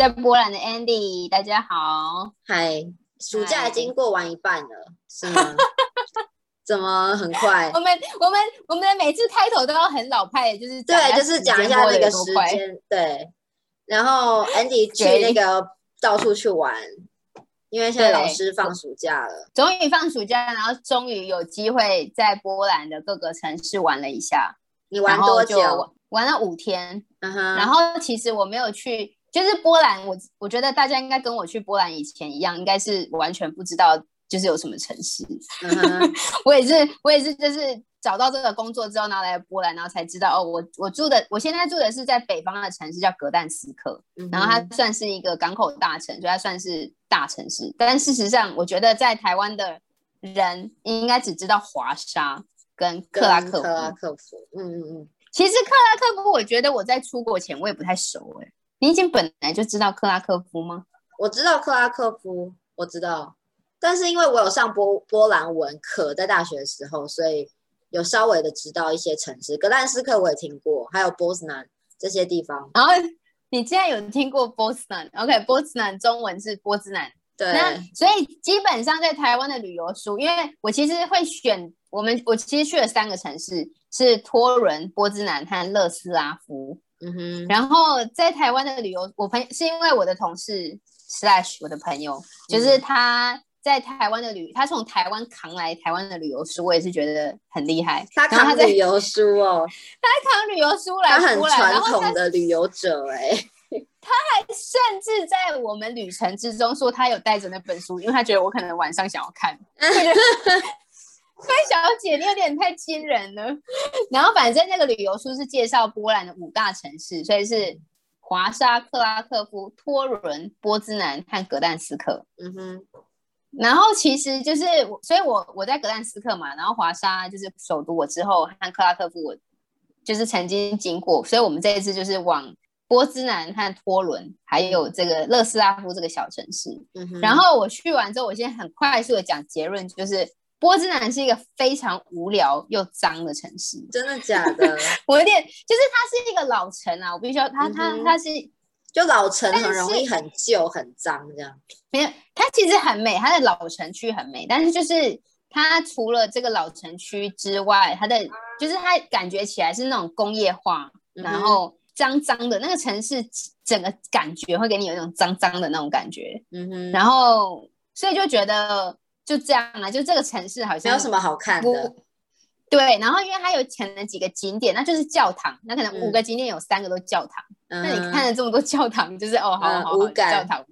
在波兰的 Andy，大家好。嗨，暑假已经过完一半了，是吗？怎么很快？我们我们我们的每次开头都要很老派，就是对，就是讲一下那个时间，对。然后 Andy 去那个到处去玩，因为现在老师放暑假了，终于放暑假，然后终于有机会在波兰的各个城市玩了一下。你玩多久？玩了五天。嗯哼。然后其实我没有去，就是波兰，我我觉得大家应该跟我去波兰以前一样，应该是完全不知道就是有什么城市。嗯。我也是，我也是，就是找到这个工作之后，然后来波兰，然后才知道哦，我我住的，我现在住的是在北方的城市叫格但斯克，然后它算是一个港口大城，所以它算是大城市。但事实上，我觉得在台湾的人应该只知道华沙。跟克拉克夫，嗯嗯嗯，其实克拉克夫，我觉得我在出国前我也不太熟哎。你已经本来就知道克拉科夫吗？我知道克拉科夫，我知道，但是因为我有上波波兰文课，在大学的时候，所以有稍微的知道一些城市。格兰斯克我也听过，还有波斯南这些地方。然后你竟然有听过波斯南？OK，波斯南中文是波兹南。对，那所以基本上在台湾的旅游书，因为我其实会选。我们我其实去了三个城市，是托伦、波兹南和勒斯拉夫。嗯哼，然后在台湾的旅游，我朋是因为我的同事 slash 我的朋友，就是他在台湾的旅，他从台湾扛来台湾的旅游书，我也是觉得很厉害。他。扛旅游书哦，他扛旅游书来，他很传统的旅游者哎，他还甚至在我们旅程之中说他有带着那本书，因为他觉得我可能晚上想要看。飞小姐，你有点太惊人了。然后反正那个旅游书是介绍波兰的五大城市，所以是华沙、克拉科夫、托伦、波兹南和格但斯克。嗯哼。然后其实就是，所以我我在格但斯克嘛，然后华沙就是首都，我之后和克拉科夫我就是曾经经过，所以我们这一次就是往波兹南和托伦，还有这个勒斯拉夫这个小城市。嗯哼。然后我去完之后，我现在很快速的讲结论，就是。波兹南是一个非常无聊又脏的城市，真的假的？我有点，就是它是一个老城啊，我必须要，它它它是就老城很容易很旧很脏这样。没有，它其实很美，它的老城区很美，但是就是它除了这个老城区之外，它的就是它感觉起来是那种工业化，然后脏脏的那个城市，整个感觉会给你有一种脏脏的那种感觉。嗯哼，然后所以就觉得。就这样啊，就这个城市好像没有什么好看的。对，然后因为它有前了几个景点，那就是教堂，那可能五个景点有三个都教堂。那你看了这么多教堂，就是哦，好好好，教堂。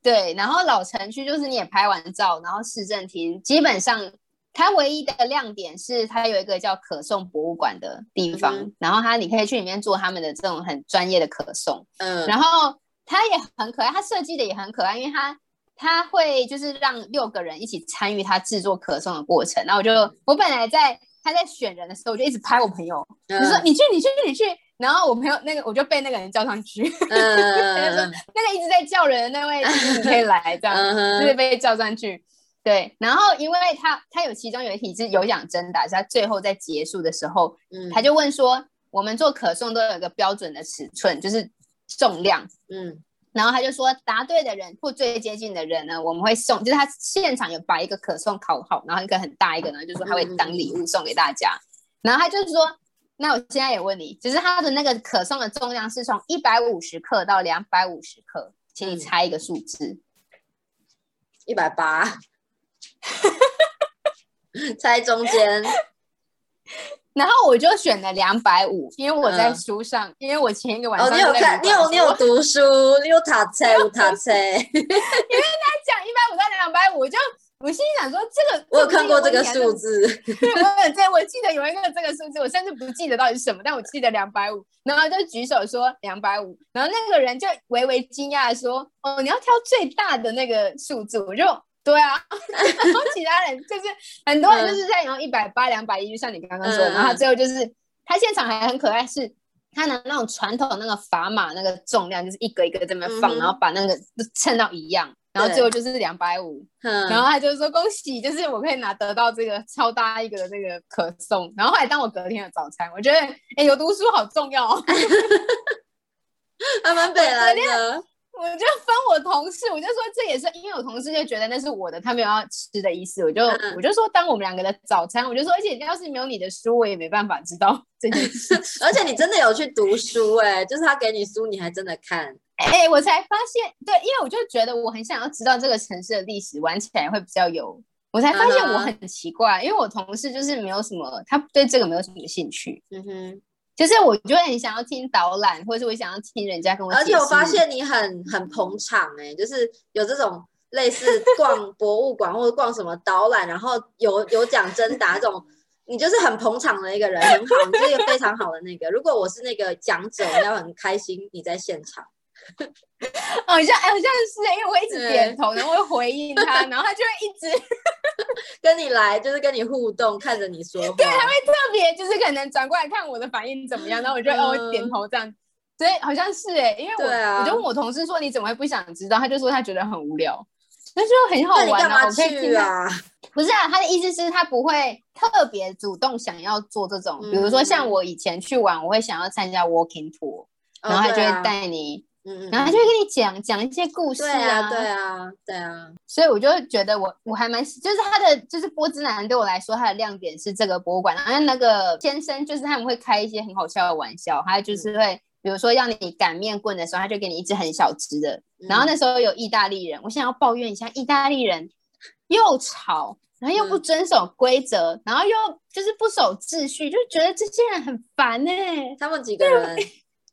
对，然后老城区就是你也拍完照，然后市政厅基本上它唯一的亮点是它有一个叫可颂博物馆的地方，然后它你可以去里面做他们的这种很专业的可颂。嗯，然后它也很可爱，它设计的也很可爱，因为它。他会就是让六个人一起参与他制作可颂的过程，然后我就我本来在他在选人的时候，我就一直拍我朋友，就说你去你去你去，然后我朋友那个我就被那个人叫上去，他就说那个一直在叫人的那位你可以来这样，就是被叫上去。对，然后因为他他有其中有一题是有奖征答，是他最后在结束的时候，他就问说我们做可颂都有一个标准的尺寸，就是重量，嗯。然后他就说，答对的人或最接近的人呢，我们会送，就是他现场有把一个可颂烤好，然后一个很大一个呢，就说他会当礼物送给大家。然后他就是说，那我现在也问你，只是他的那个可颂的重量是从一百五十克到两百五十克，请你猜一个数字。一百八，猜中间。然后我就选了两百五，因为我在书上，因为我前一个晚上哦，你有看，你有 你有读书，你有塔车，有塔车。因为他讲一百五到两百五，就我心里想说，这个 我有看过这个数字，对，我对，我记得有一个这个数字，我甚至不记得到底是什么，但我记得两百五，然后就举手说两百五，然后那个人就微微惊讶说，哦，你要挑最大的那个数字，我就。对啊，然后其他人就是很多人就是在用一百八、两百一，就像你刚刚说，然后最后就是他现场还很可爱，是他拿那种传统那个砝码那个重量，就是一个一个这么放，然后把那个称到一样，然后最后就是两百五，然后他就说恭喜，就是我可以拿得到这个超大一个的那个可颂，然后后来当我隔天的早餐，我觉得哎有读书好重要。他蛮北来的。我就分我同事，我就说这也是因为我同事就觉得那是我的，他没有要吃的意思，我就我就说当我们两个的早餐，我就说，而且要是没有你的书，我也没办法知道这件事。而且你真的有去读书哎，就是他给你书，你还真的看哎，我才发现，对，因为我就觉得我很想要知道这个城市的历史，玩起来会比较有。我才发现我很奇怪，因为我同事就是没有什么，他对这个没有什么兴趣。嗯哼。就是我就很想要听导览，或者是我想要听人家跟我。而且我发现你很很捧场哎，就是有这种类似逛 博物馆或者逛什么导览，然后有有讲真答这种，你就是很捧场的一个人，很好，你是一个非常好的那个。如果我是那个讲者，我要很开心你在现场。好像好像是，因为我一直点头，然后会回应他，然后他就会一直 跟你来，就是跟你互动，看着你说话。对，他会特别就是可能转过来看我的反应怎么样，然后我就哦点头这样。所以好像是哎，因为我我就问我同事说你怎么会不想知道？他就说他觉得很无聊，那就很好玩啊，我可以听啊。不是啊，他的意思是他不会特别主动想要做这种，比如说像我以前去玩，我会想要参加 walking tour，然后他就会带你。然后他就会跟你讲讲一些故事啊，对啊，对啊，所以我就觉得我我还蛮，就是他的就是波兹南对我来说，他的亮点是这个博物馆。然后那个先生就是他们会开一些很好笑的玩笑，还有就是会比如说要你擀面棍的时候，他就给你一只很小只的。然后那时候有意大利人，我想要抱怨一下，意大利人又吵，然后又不遵守规则，然后又就是不守秩序，就觉得这些人很烦呢。他们几个人。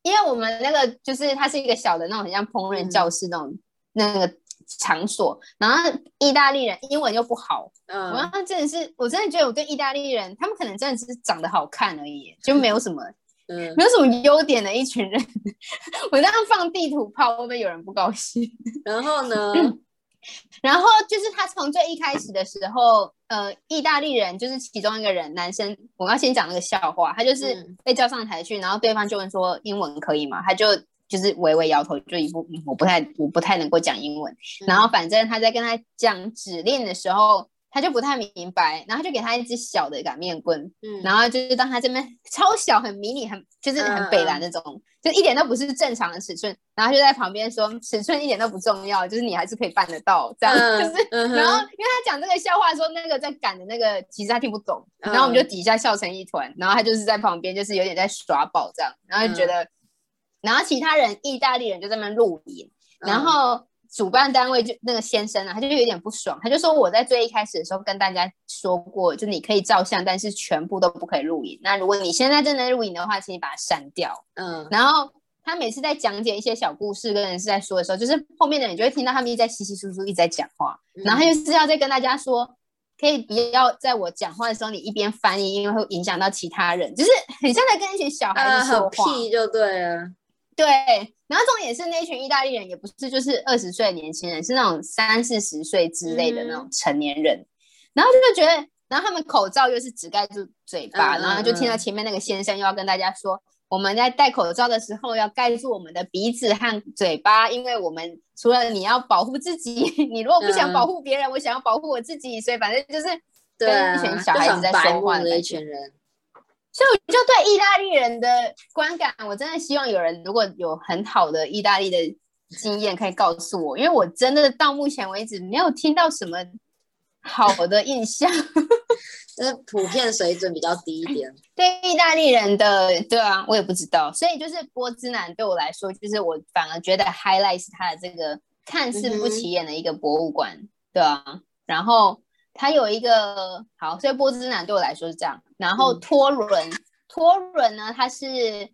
因为我们那个就是它是一个小的那种很像烹饪教室那种那个场所，然后意大利人英文又不好，嗯，我真的是我真的觉得我对意大利人，他们可能真的只是长得好看而已，就没有什么，嗯，没有什么优点的一群人。我这样放地图炮会不会有人不高兴？然后呢？然后就是他从最一开始的时候，呃，意大利人就是其中一个人，男生，我要先讲那个笑话，他就是被叫上台去，然后对方就问说英文可以吗？他就就是微微摇头，就一副我不太我不太能够讲英文。然后反正他在跟他讲指令的时候。他就不太明白，然后就给他一只小的擀面棍，嗯，然后就是当他这边超小、很迷你、很就是很北蓝那种，就一点都不是正常的尺寸，然后就在旁边说尺寸一点都不重要，就是你还是可以办得到这样，就是，然后因为他讲这个笑话说那个在擀的那个其实他听不懂，然后我们就底下笑成一团，然后他就是在旁边就是有点在耍宝这样，然后就觉得，然后其他人意大利人就在那边录影，然后。主办单位就那个先生啊，他就有点不爽，他就说我在最一开始的时候跟大家说过，就你可以照相，但是全部都不可以录影。那如果你现在正在录影的话，请你把它删掉。嗯，然后他每次在讲解一些小故事跟人是在说的时候，就是后面的人就会听到他们一直在稀稀疏疏一直在讲话，然后他就是要再跟大家说，可以不要在我讲话的时候你一边翻译，因为会影响到其他人，就是很像在跟一群小孩子说话，屁就对了。对，然后重点是那群意大利人也不是就是二十岁年轻人，是那种三四十岁之类的那种成年人，然后就觉得，然后他们口罩又是只盖住嘴巴，然后就听到前面那个先生又要跟大家说，我们在戴口罩的时候要盖住我们的鼻子和嘴巴，因为我们除了你要保护自己，你如果不想保护别人，我想要保护我自己，所以反正就是跟一群小孩子在说话的一群人。所以我就对意大利人的观感，我真的希望有人如果有很好的意大利的经验，可以告诉我，因为我真的到目前为止没有听到什么好的印象，就是普遍水准比较低一点。对意大利人的，对啊，我也不知道。所以就是波兹南对我来说，就是我反而觉得 highlight 是它的这个看似不起眼的一个博物馆，对啊，然后。它有一个好，所以波兹南对我来说是这样。然后托伦，托伦呢，它是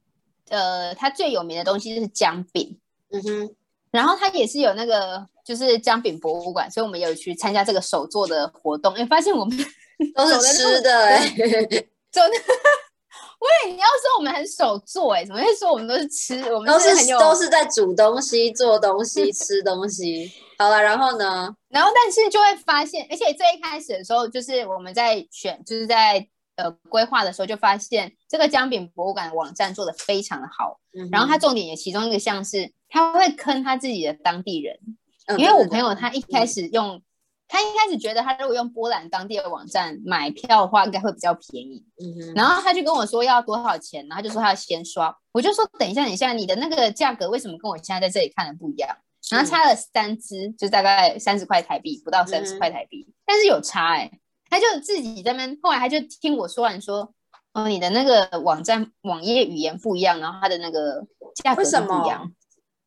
呃，它最有名的东西就是姜饼。嗯哼。然后它也是有那个就是姜饼博物馆，所以我们有去参加这个手做的活动，哎，发现我们 都是吃的，走的。喂，你要说我们很手做，哎，怎么会说我们都是吃？我们都是都是在煮东西、做东西、吃东西。好了，然后呢？然后但是就会发现，而且最一开始的时候，就是我们在选，就是在呃规划的时候，就发现这个姜饼博物馆的网站做的非常的好。嗯。然后它重点也其中一个像是，他会坑他自己的当地人，因为我朋友他一开始用他一开始觉得他如果用波兰当地的网站买票的话，应该会比较便宜。嗯。然后他就跟我说要多少钱，然后就说他要先刷。我就说等一下，等一下，你的那个价格为什么跟我现在在这里看的不一样？然后差了三支，就大概三十块台币，不到三十块台币，但是有差哎。他就自己在那边，后来他就听我说完说，哦，你的那个网站网页语言不一样，然后他的那个价格不一样。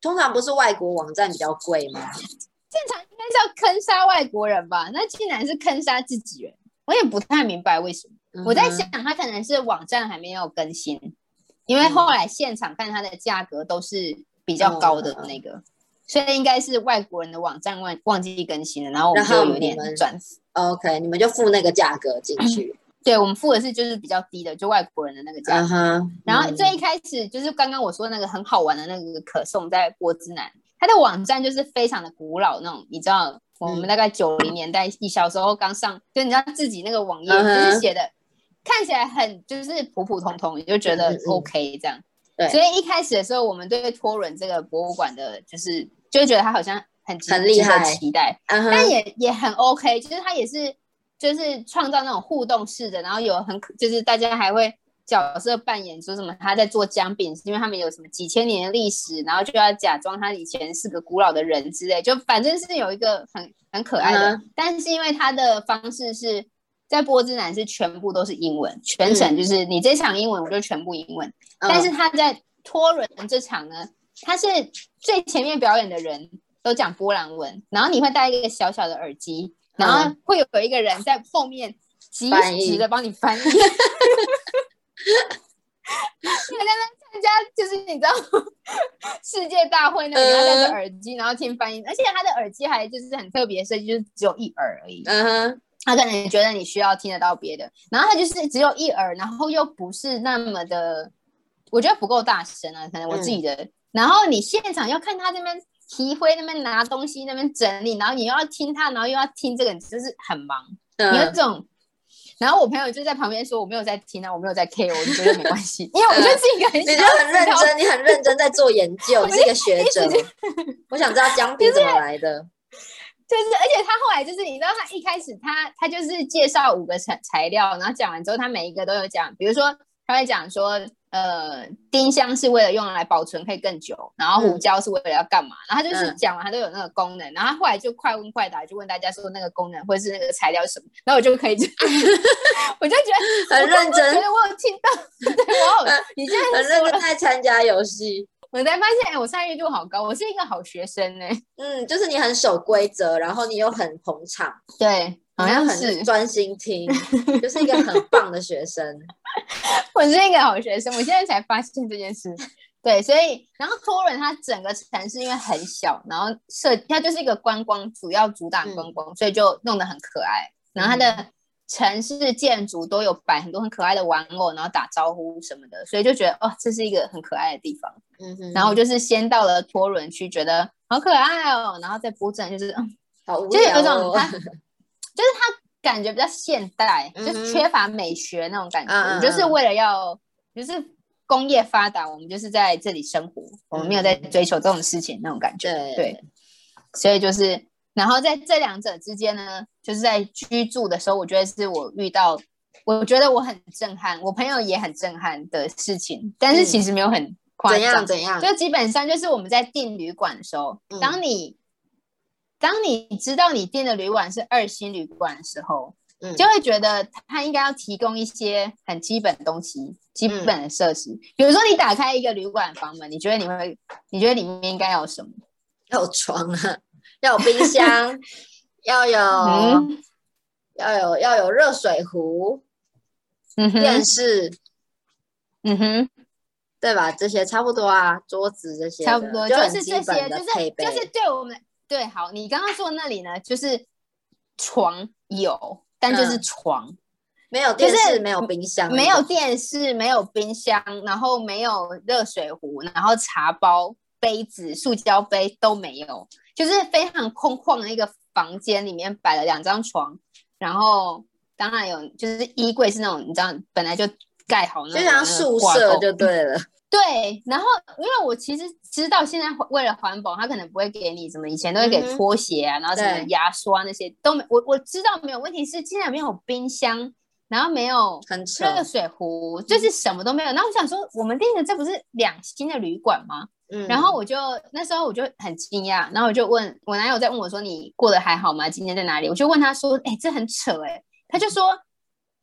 通常不是外国网站比较贵吗？正常应该是要坑杀外国人吧？那竟然是坑杀自己人，我也不太明白为什么。我在想，他可能是网站还没有更新，因为后来现场看它的价格都是比较高的那个，所以应该是外国人的网站忘忘记更新了，然后我们就有点转。OK，你们就付那个价格进去。对，我们付的是就是比较低的，就外国人的那个价格。然后最一开始就是刚刚我说那个很好玩的那个可颂在波兹南。它的网站就是非常的古老那种，你知道，我们大概九零年代，你小时候刚上，就你知道自己那个网页就是写的，看起来很就是普普通通，你就觉得 OK 这样。对。所以一开始的时候，我们对托伦这个博物馆的，就是就会觉得他好像很很厉害，期待，但也也很 OK，就是他也是就是创造那种互动式的，然后有很就是大家还会。角色扮演说什么？他在做姜饼，是因为他们有什么几千年的历史，然后就要假装他以前是个古老的人之类，就反正是有一个很很可爱的。但是因为他的方式是在波兹南是全部都是英文，全程就是你这场英文我就全部英文。但是他在托伦这场呢，他是最前面表演的人都讲波兰文，然后你会戴一个小小的耳机，然后会有一个人在后面及时的帮你翻译。他在那参加，就是你知道世界大会那里，他戴着耳机，然后听翻译，而且他的耳机还就是很特别设计，就是只有一耳而已。嗯哼，他可能觉得你需要听得到别的，然后他就是只有一耳，然后又不是那么的，我觉得不够大声啊，可能我自己的。然后你现场要看他这边提灰，那边拿东西，那边整理，然后你又要听他，然后又要听这个，就是很忙，有这种。然后我朋友就在旁边说：“我没有在听啊，我没有在 K，我觉得没关系，因为我觉得自己很……你就很认真，你很认真在做研究，你是一个学者。我想知道姜饼怎么来的。就是，而且他后来就是，你知道，他一开始他他就是介绍五个材材料，然后讲完之后，他每一个都有讲，比如说他会讲说。”呃，丁香是为了用来保存可以更久，然后胡椒是为了要干嘛？然后他就是讲完，他都有那个功能，然后后来就快问快答，就问大家说那个功能或者是那个材料什么，然后我就可以，我就觉得很认真，觉得我有听到，对，我好，你现在很认真在参加游戏，我才发现，哎，我参与度好高，我是一个好学生呢。嗯，就是你很守规则，然后你又很捧场，对。好像很专心听，就是一个很棒的学生。我是一个好学生，我现在才发现这件事。对，所以然后托伦它整个城市因为很小，然后设它就是一个观光，主要主打观光，所以就弄得很可爱。然后它的城市建筑都有摆很多很可爱的玩偶，然后打招呼什么的，所以就觉得哦，这是一个很可爱的地方。嗯哼。然后就是先到了托伦区，觉得好可爱哦。然后再波镇就是嗯，好无聊哦。就是他 感觉比较现代，就是缺乏美学那种感觉。就是为了要，就是工业发达，我们就是在这里生活，我们没有在追求这种事情那种感觉。对，所以就是，然后在这两者之间呢，就是在居住的时候，我觉得是我遇到，我觉得我很震撼，我朋友也很震撼的事情。但是其实没有很夸张，怎样怎样？就基本上就是我们在订旅馆的时候，当你。当你知道你订的旅馆是二星旅馆的时候，嗯，就会觉得他应该要提供一些很基本的东西，基本的设施。比如说，你打开一个旅馆房门，你觉得你会，你觉得里面应该要有什么？要有床啊，要有冰箱，要有，要有，要有热水壶，嗯哼，电视，嗯哼，对吧？这些差不多啊，桌子这些差不多，就是这些，就是就是对我们。对，好，你刚刚说那里呢，就是床有，但就是床，没有电视，没有冰箱，没有电视，没有冰箱，然后没有热水壶，然后茶包、杯子、塑胶杯都没有，就是非常空旷的一个房间，里面摆了两张床，然后当然有，就是衣柜是那种你知道本来就盖好那种，就像宿舍就对了，对，然后因为我其实知道现在为了环保，他可能不会给你什么，以前都会给拖鞋啊，然后什么牙刷那些都没，我我知道没有问题，是现在没有冰箱，然后没有热水壶，就是什么都没有。然后我想说，我们订的这不是两星的旅馆吗？嗯，然后我就那时候我就很惊讶，然后我就问我男友在问我说：“你过得还好吗？今天在哪里？”我就问他说：“哎，这很扯哎。”他就说。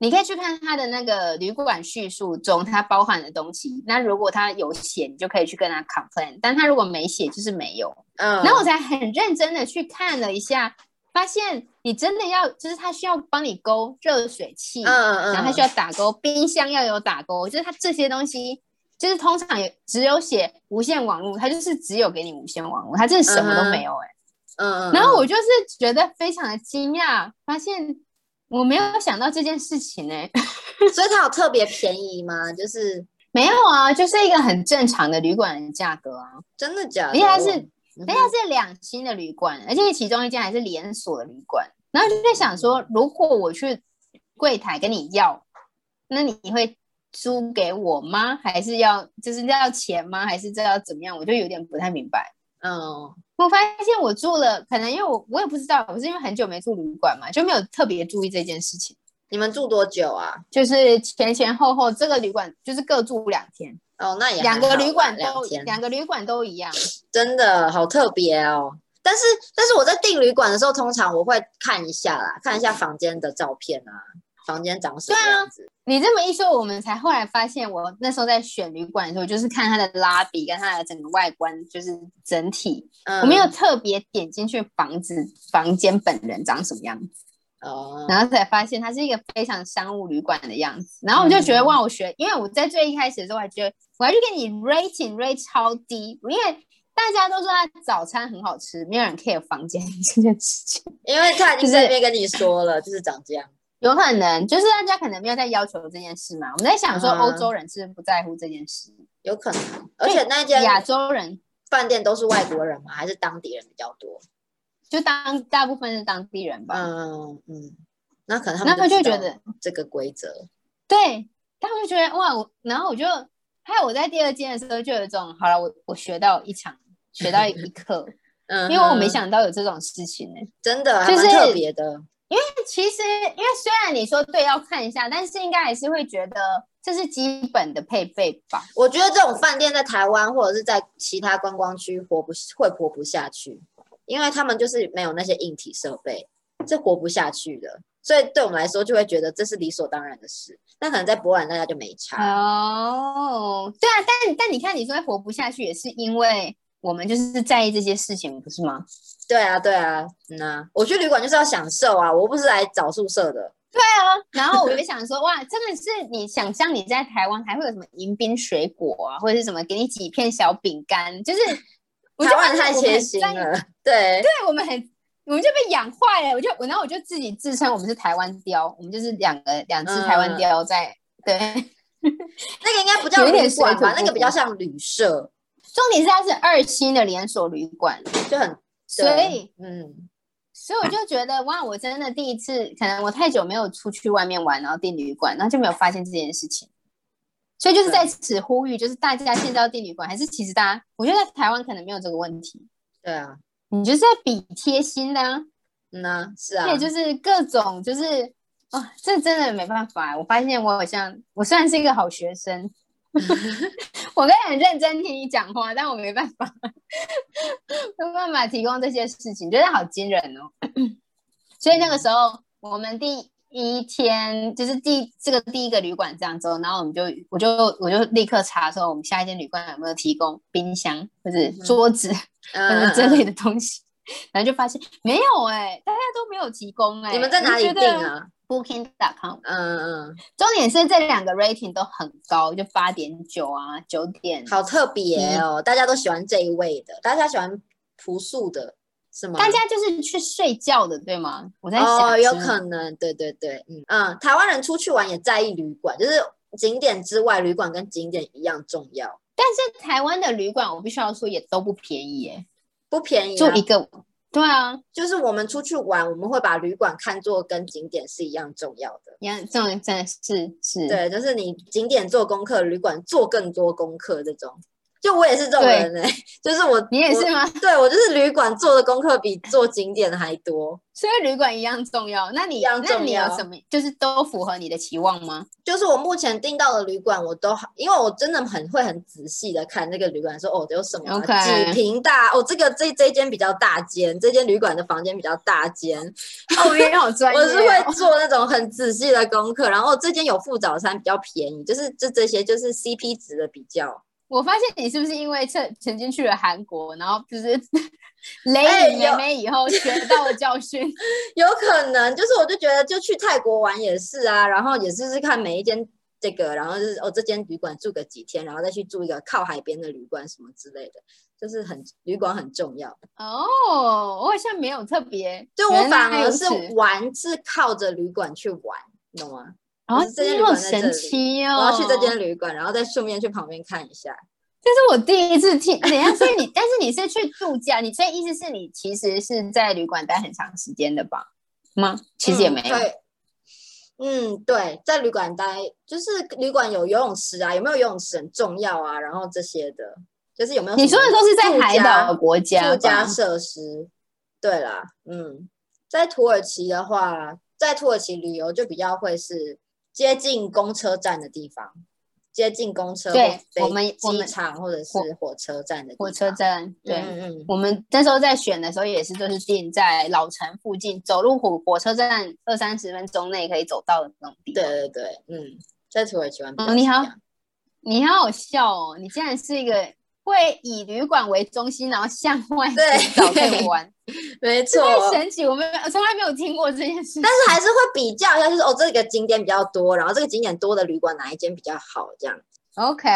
你可以去看他的那个旅馆叙述中，它包含的东西。那如果他有写，你就可以去跟他 complain；但他如果没写，就是没有。嗯，然后我才很认真的去看了一下，发现你真的要，就是他需要帮你勾热水器，嗯嗯，然后他需要打勾冰箱要有打勾，就是他这些东西，就是通常也只有写无线网络，他就是只有给你无线网络，他真的什么都没有哎。嗯嗯，然后我就是觉得非常的惊讶，发现。我没有想到这件事情呢，所以它有特别便宜吗？就是 没有啊，就是一个很正常的旅馆的价格啊。真的假的？而且它是，而且是两星的旅馆，而且其中一间还是连锁的旅馆。然后就在想说，如果我去柜台跟你要，那你会租给我吗？还是要就是要钱吗？还是这要怎么样？我就有点不太明白。嗯。我发现我住了，可能因为我我也不知道，我是因为很久没住旅馆嘛，就没有特别注意这件事情。你们住多久啊？就是前前后后这个旅馆就是各住两天。哦，那也两个旅馆都两个旅馆都一样，真的好特别哦。但是但是我在订旅馆的时候，通常我会看一下啦，看一下房间的照片啊。房间长什么样子？你这么一说，我们才后来发现，我那时候在选旅馆的时候，就是看它的拉比跟它的整个外观，就是整体，我没有特别点进去房子房间本人长什么样子哦，然后才发现它是一个非常商务旅馆的样子。然后我就觉得哇，我学，因为我在最一开始的时候还觉得，我还去给你 rating rate 超低，因为大家都说他早餐很好吃，没有人 care 房间 这件事情，因为他已经在那边跟你说了，就是长这样。有可能就是大家可能没有在要求这件事嘛。我们在想说，欧洲人是不在乎这件事。有可能，而且那家亚洲人饭店都是外国人吗？还是当地人比较多？就当大部分是当地人吧。嗯嗯，那可能他们就觉得这个规则。对，他们就觉得哇，我然后我就还有我在第二间的时候就有一种，好了，我我学到一场，学到一课。嗯，因为我没想到有这种事情呢，真的就是特别的。因为其实，因为虽然你说对要看一下，但是应该还是会觉得这是基本的配备吧。我觉得这种饭店在台湾或者是在其他观光区活不会活不下去，因为他们就是没有那些硬体设备，这活不下去的。所以对我们来说，就会觉得这是理所当然的事。那可能在博览大家就没差哦。对啊，但但你看，你说活不下去，也是因为我们就是在意这些事情，不是吗？对啊，对啊，嗯啊，我去旅馆就是要享受啊，我不是来找宿舍的。对啊，然后我就想说，哇，真的是你想象你在台湾还会有什么迎宾水果啊，或者是什么给你几片小饼干，就是 台湾太贴心了。对，对我们很，我们就被养坏了。我就我，然后我就自己自称我们是台湾雕，我们就是两个两只台湾雕在。对，那个应该不叫旅馆吧？那个比较像旅社。重点是它是二星的连锁旅馆，就很。所以，嗯，所以我就觉得 哇，我真的第一次，可能我太久没有出去外面玩，然后订旅馆，然后就没有发现这件事情。所以就是在此呼吁，就是大家现在要订旅馆，还是其实大家，我觉得在台湾可能没有这个问题。对啊，你就是在比贴心的，嗯啊，是啊，对，就是各种，就是啊，这真的没办法。我发现我好像，我虽然是一个好学生。我可以很认真听你讲话，但我没办法，没办法提供这些事情，觉得好惊人哦。所以那个时候，我们第一天就是第这个第一个旅馆这样之后，然后我们就我就我就立刻查说，我们下一间旅馆有没有提供冰箱或者桌子或者这类的东西，然后就发现没有哎，大家都没有提供哎。你们在哪里订啊？Booking.com，嗯嗯，重点是这两个 rating 都很高，就八点九啊，九点，好特别哦，大家都喜欢这一位的，大家喜欢朴素的，是吗？大家就是去睡觉的，对吗？我在想，哦，有可能，对对对，嗯嗯，台湾人出去玩也在意旅馆，就是景点之外，旅馆跟景点一样重要。但是台湾的旅馆，我必须要说也都不便宜耶，不便宜，住一个对啊，就是我们出去玩，我们会把旅馆看作跟景点是一样重要的。一样重要，真的是是。对，就是你景点做功课，旅馆做更多功课这种。就我也是这种人哎，就是我，你也是吗？对我就是旅馆做的功课比做景点还多，所以旅馆一样重要。那你那你有什么？就是都符合你的期望吗？就是我目前订到的旅馆，我都好，因为我真的很会很仔细的看那个旅馆，说哦有什么几平大哦，这个这这间比较大间，这间旅馆的房间比较大间。哦，你好专业。我是会做那种很仔细的功课，然后这间有附早餐比较便宜，就是这这些就是 CP 值的比较。我发现你是不是因为曾曾经去了韩国，然后就是 雷美美以后学到了教训？有可能，就是我就觉得就去泰国玩也是啊，然后也是是看每一间这个，然后就是哦这间旅馆住个几天，然后再去住一个靠海边的旅馆什么之类的，就是很旅馆很重要。哦，我好像没有特别，就我反而是玩是靠着旅馆去玩，懂吗？哦，这间旅馆神奇哦！我要去这间旅馆，然后再顺便去旁边看一下。这是我第一次听，等下，所以你，但是你是去度假，你所以意思是你其实是在旅馆待很长时间的吧？吗？其实也没有。嗯，对，在旅馆待，就是旅馆有游泳池啊，有没有游泳池很重要啊，然后这些的，就是有没有？你说的都是在海岛国家度家设施。对啦，嗯，在土耳其的话，在土耳其旅游就比较会是。接近公车站的地方，接近公车对，我们机场或者是火车站的火车站，对，嗯嗯，我们那时候在选的时候也是，就是定在老城附近，走路火火车站二三十分钟内可以走到的那种地方。对对对，嗯，在土耳其玩。你好，你好好笑哦，你竟然是一个。会以旅馆为中心，然后向外找以玩，没错，太神奇！我们从来没有听过这件事，但是还是会比较一下，就是哦，这个景点比较多，然后这个景点多的旅馆哪一间比较好？这样。OK，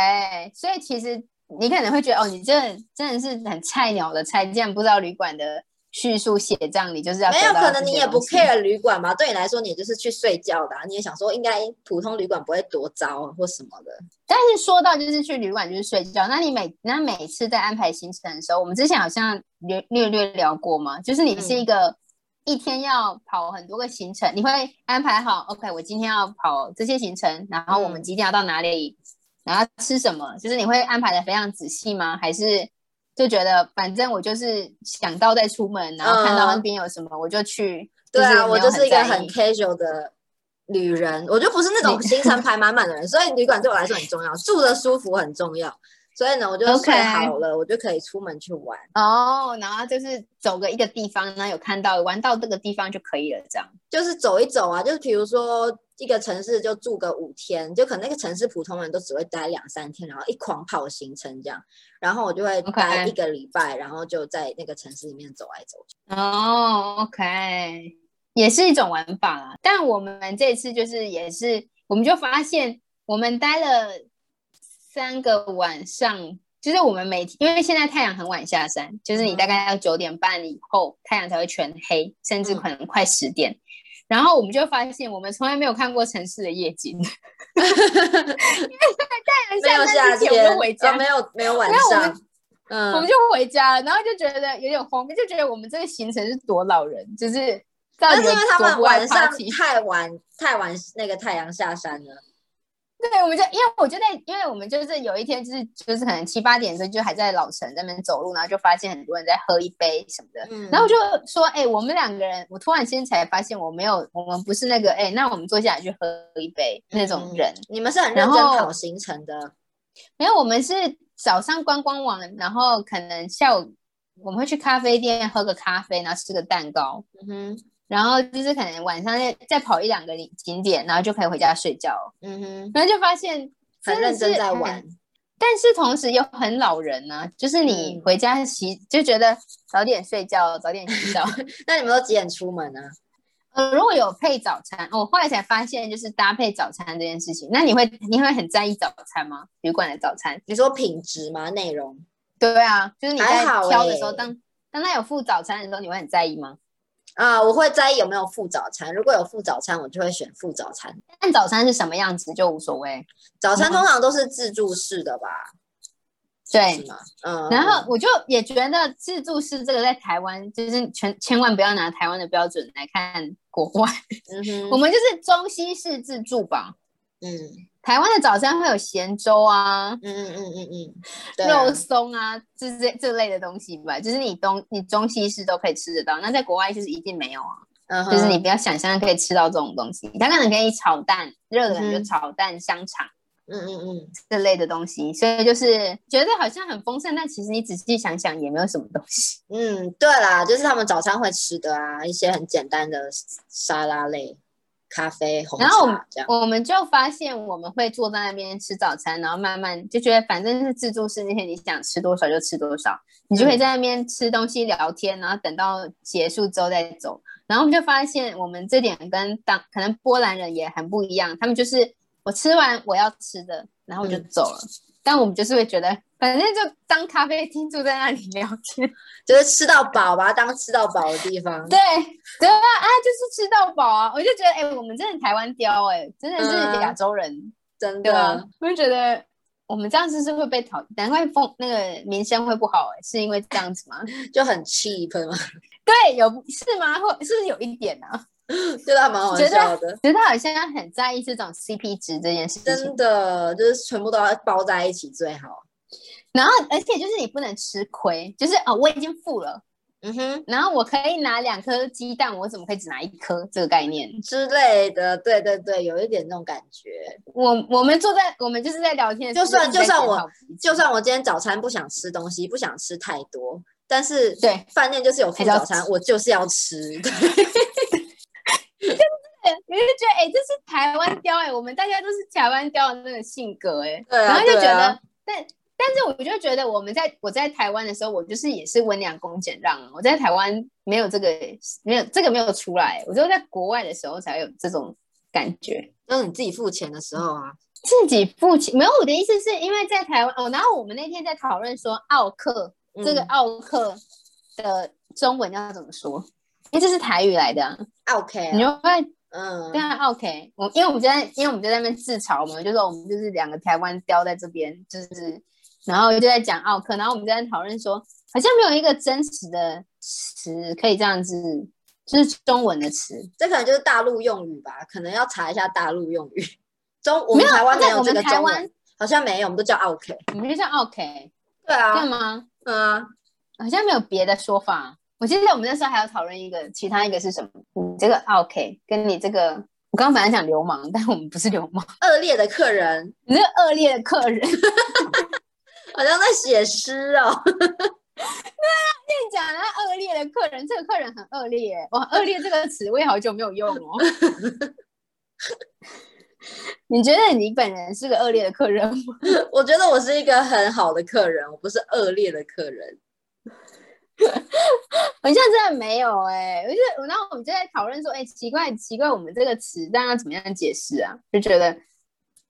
所以其实你可能会觉得，哦，你这真的是很菜鸟的菜，竟然不知道旅馆的。叙述写账，你就是要没有可能，你也不 care 旅馆嘛？对你来说，你就是去睡觉的，你也想说应该普通旅馆不会多糟或什么的。但是说到就是去旅馆就是睡觉，那你每那每次在安排行程的时候，我们之前好像略略略聊过嘛，就是你是一个一天要跑很多个行程，你会安排好 OK，我今天要跑这些行程，然后我们几点要到哪里，然后吃什么，就是你会安排的非常仔细吗？还是？就觉得反正我就是想到再出门，然后看到那边有什么我就去。对啊，我就是一个很 casual 的旅人，我就不是那种行程排满满的人，所以旅馆对我来说很重要，住的舒服很重要。所以呢，我就睡好了，我就可以出门去玩。哦，然后就是走个一个地方，然后有看到玩到这个地方就可以了，这样。就是走一走啊，就是比如说一个城市就住个五天，就可能那个城市普通人都只会待两三天，然后一狂跑行程这样。然后我就会待一个礼拜，然后就在那个城市里面走来走去。哦，OK，也是一种玩法啊。但我们这次就是也是，我们就发现我们待了。三个晚上，就是我们每天，因为现在太阳很晚下山，就是你大概要九点半以后，太阳才会全黑，甚至可能快十点。然后我们就发现，我们从来没有看过城市的夜景，因为太阳下山之前我们回家，没有没有晚上，嗯，我们就回家，然后就觉得有点慌，就觉得我们这个行程是多老人，就是但是因为他们晚上太晚太晚那个太阳下山了。对，我们就因为我就在，因为我们就是有一天就是就是可能七八点的时候就还在老城那边走路，然后就发现很多人在喝一杯什么的，然后就说，哎，我们两个人，我突然间才发现我没有，我们不是那个，哎，那我们坐下来去喝一杯那种人，你们是很认真跑行程的，没有，我们是早上观光完，然后可能下午我们会去咖啡店喝个咖啡，然后吃个蛋糕，嗯哼。然后就是可能晚上再再跑一两个景点，然后就可以回家睡觉。嗯哼，然后就发现很认真在玩，但是同时又很老人呢。就是你回家洗就觉得早点睡觉，早点洗澡。那你们都几点出门呢？呃，如果有配早餐，我后来才发现就是搭配早餐这件事情。那你会你会很在意早餐吗？旅馆的早餐？你说品质吗？内容？对啊，就是你在挑的时候，当当他有附早餐的时候，你会很在意吗？啊，我会在意有没有附早餐。如果有附早餐，我就会选附早餐。但早餐是什么样子就无所谓。早餐通常都是自助式的吧？对？嗯，然后我就也觉得自助式这个在台湾就是全千万不要拿台湾的标准来看国外，我们就是中西式自助吧。嗯，台湾的早餐会有咸粥啊，嗯嗯嗯嗯嗯，肉松啊，就是这这类的东西吧，就是你东你中西式都可以吃得到。那在国外就是一定没有啊，就是你不要想象可以吃到这种东西，它可能可以炒蛋，热的就炒蛋香肠。嗯嗯嗯，这类的东西，所以就是觉得好像很丰盛，但其实你仔细想想也没有什么东西。嗯，对啦，就是他们早餐会吃的啊，一些很简单的沙拉类、咖啡、红茶这样。我们就发现我们会坐在那边吃早餐，然后慢慢就觉得反正是自助式，那些你想吃多少就吃多少，你就可以在那边吃东西聊天，然后等到结束之后再走。然后我们就发现我们这点跟当可能波兰人也很不一样，他们就是。我吃完我要吃的，然后我就走了。但我们就是会觉得，反正就当咖啡厅坐在那里聊天，就是吃到饱吧，当吃到饱的地方。对对啊啊，就是吃到饱啊！我就觉得，哎，我们真的台湾雕，哎，真的是亚洲人，真的。我就觉得我们这样子是会被讨，难怪风那个名声会不好，哎，是因为这样子吗？就很 cheap 吗？对，有是吗？或是不是有一点呢？觉得还蛮好笑的，觉得他好像很在意这种 CP 值这件事情，真的就是全部都要包在一起最好。然后，而且就是你不能吃亏，就是哦，我已经付了，嗯哼，然后我可以拿两颗鸡蛋，我怎么可以只拿一颗？这个概念。之类的，对对对，有一点那种感觉。我我们坐在我们就是在聊天，就算就算我就算我今天早餐不想吃东西，不想吃太多，但是对。饭店就是有付早餐，我就是要吃。你就觉得哎，这是台湾雕哎，我们大家都是台湾雕的那个性格哎，然后就觉得，但但是我就觉得我们在我在台湾的时候，我就是也是温良恭俭让，我在台湾没有这个没有这个没有出来，我就在国外的时候才有这种感觉，就是你自己付钱的时候啊，自己付钱没有我的意思是因为在台湾哦，然后我们那天在讨论说奥克这个奥克的中文要怎么说，因为这是台语来的，OK，，你就会。嗯，对啊，OK，我因为我们就在，因为我们就在那边自嘲嘛，就说我们就是两个台湾雕在这边，就是，然后就在讲奥克，然后我们就在讨论说，好像没有一个真实的词可以这样子，就是中文的词，这可能就是大陆用语吧，可能要查一下大陆用语。中我们台湾没有这个中文，好像没有，我们都叫 OK，我们就叫 OK，对啊，对吗？嗯，好像没有别的说法。我记得我们那时候还要讨论一个，其他一个是什么？你这个 OK，跟你这个，我刚刚本来想流氓，但我们不是流氓，恶劣的客人。你这个恶劣的客人，好像在写诗哦。对啊，跟你讲，那恶劣的客人，这个客人很恶劣。哇，恶劣这个词我也好久没有用哦。你觉得你本人是个恶劣的客人吗？我觉得我是一个很好的客人，我不是恶劣的客人。好像真的没有哎，我就然后我们就在讨论说，哎，奇怪奇怪，我们这个词，大家怎么样解释啊？就觉得，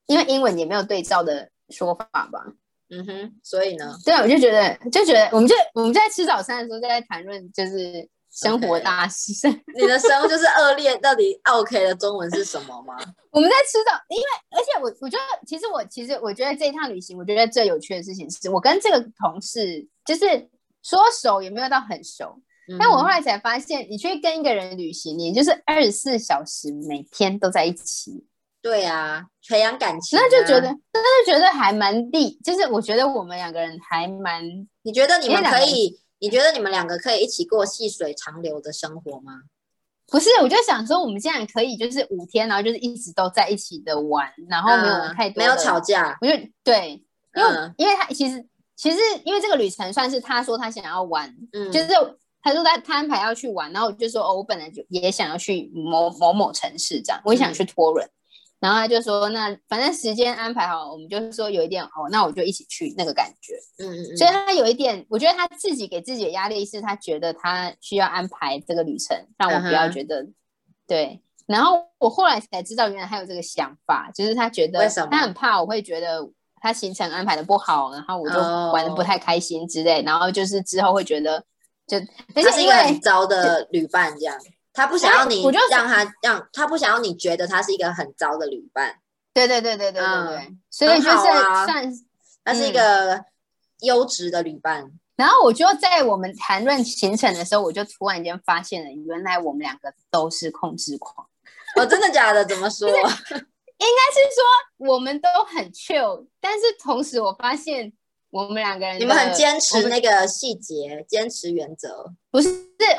因为英文也没有对照的说法吧。嗯哼，所以呢？对啊，我就觉得，就觉得，我们就我们在吃早餐的时候，在谈论就是生活大事。你的生活就是恶劣，到底 OK 的中文是什么吗？我们在吃早，因为而且我我觉得，其实我其实我觉得这一趟旅行，我觉得最有趣的事情是我跟这个同事就是。说熟也没有到很熟，但我后来才发现，你去跟一个人旅行，你就是二十四小时每天都在一起。对啊，培养感情，那就觉得，那就觉得还蛮利。就是我觉得我们两个人还蛮，你觉得你们可以？你觉得你们两个可以一起过细水长流的生活吗？不是，我就想说，我们现在可以就是五天，然后就是一直都在一起的玩，然后没有太多，没有吵架。我就对，因为因为他其实。其实，因为这个旅程算是他说他想要玩，嗯，就是他说他他安排要去玩，然后我就说哦，我本来就也想要去某某某城市这样，我也想去托伦，然后他就说那反正时间安排好，我们就是说有一点哦，那我就一起去那个感觉，嗯嗯，所以他有一点，我觉得他自己给自己的压力是他觉得他需要安排这个旅程，让我不要觉得对，然后我后来才知道原来他有这个想法，就是他觉得他很怕我会觉得。他行程安排的不好，然后我就玩的不太开心之类，然后就是之后会觉得，就他是一个很糟的旅伴，这样他不想要你让他让他不想要你觉得他是一个很糟的旅伴。对对对对对对对，所以就是算他是一个优质的旅伴。然后我就在我们谈论行程的时候，我就突然间发现了，原来我们两个都是控制狂。哦，真的假的？怎么说？应该是说我们都很 chill，但是同时我发现我们两个人，你们很坚持那个细节，坚持原则。不是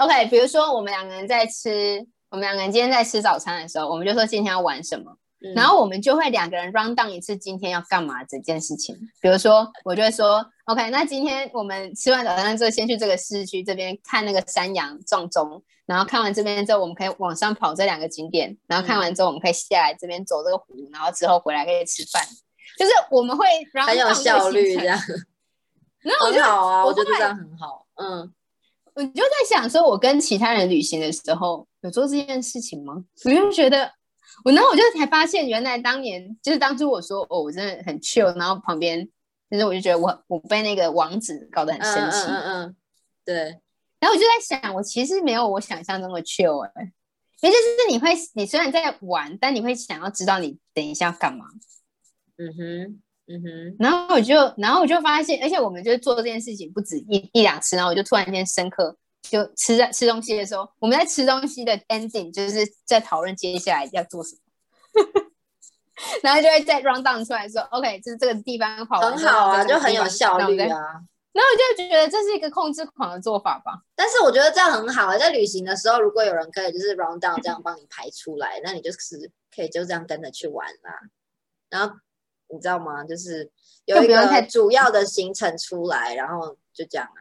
，OK，比如说我们两个人在吃，我们两个人今天在吃早餐的时候，我们就说今天要玩什么。然后我们就会两个人 run down 一次今天要干嘛这件事情。比如说，我就会说，OK，那今天我们吃完早餐之后，先去这个市区这边看那个山羊撞钟。然后看完这边之后，我们可以往上跑这两个景点。然后看完之后，我们可以下来这边走这个湖。然后之后回来可以吃饭。就是我们会很有效率这样。很好啊，我觉得这样很好。嗯，我就在想说，我跟其他人旅行的时候有做这件事情吗？我就觉得。我然后我就才发现，原来当年就是当初我说哦，我真的很 chill，然后旁边就是我就觉得我我被那个王子搞得很生气，嗯嗯，对。然后我就在想，我其实没有我想象中的 chill 哎，也就是你会，你虽然在玩，但你会想要知道你等一下要干嘛。嗯哼，嗯哼。然后我就，然后我就发现，而且我们就是做这件事情不止一一两次，然后我就突然间深刻。就吃在吃东西的时候，我们在吃东西的 ending 就是在讨论接下来要做什么，然后就会再 round down 出来说，OK，就是这个地方好，很好啊，就很有效率啊。然后我就觉得这是一个控制狂的做法吧。但是我觉得这样很好啊，在旅行的时候，如果有人可以就是 round down 这样帮你排出来，那你就是可以就这样跟着去玩啦。然后你知道吗？就是有一个主要的行程出来，然后就这样啊。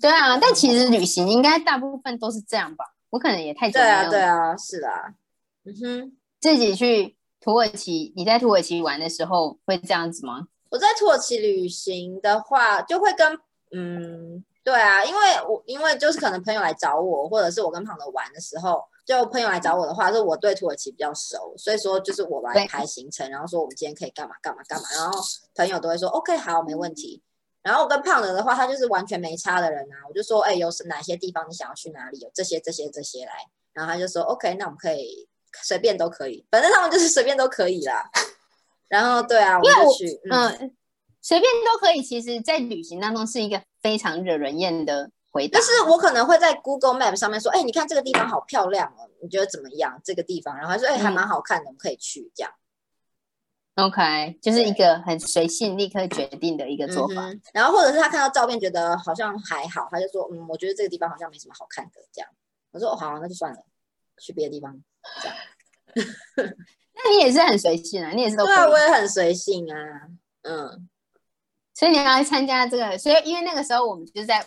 对啊，但其实旅行应该大部分都是这样吧？我可能也太对啊，对啊，是啊，嗯哼，自己去土耳其，你在土耳其玩的时候会这样子吗？我在土耳其旅行的话，就会跟嗯，对啊，因为我因为就是可能朋友来找我，或者是我跟朋友玩的时候，就朋友来找我的话，是我对土耳其比较熟，所以说就是我来排行程，然后说我们今天可以干嘛干嘛干嘛，然后朋友都会说 OK 好，没问题。然后我跟胖的的话，他就是完全没差的人啊。我就说，哎，有哪些地方你想要去哪里？有这些、这些、这些来。然后他就说，OK，那我们可以随便都可以，反正他们就是随便都可以啦。然后对啊，我就去，嗯，随便都可以。其实，在旅行当中是一个非常惹人厌的回答。但是我可能会在 Google Map 上面说，哎，你看这个地方好漂亮哦，你觉得怎么样？这个地方，然后他说，哎，还蛮好看的，我们可以去这样。OK，就是一个很随性、立刻决定的一个做法。然后或者是他看到照片觉得好像还好，他就说：“嗯，我觉得这个地方好像没什么好看的。”这样，我说：“哦，好，那就算了，去别的地方。”这样。那你也是很随性啊，你也是都对啊，我也很随性啊。嗯，所以你要来参加这个，所以因为那个时候我们就是在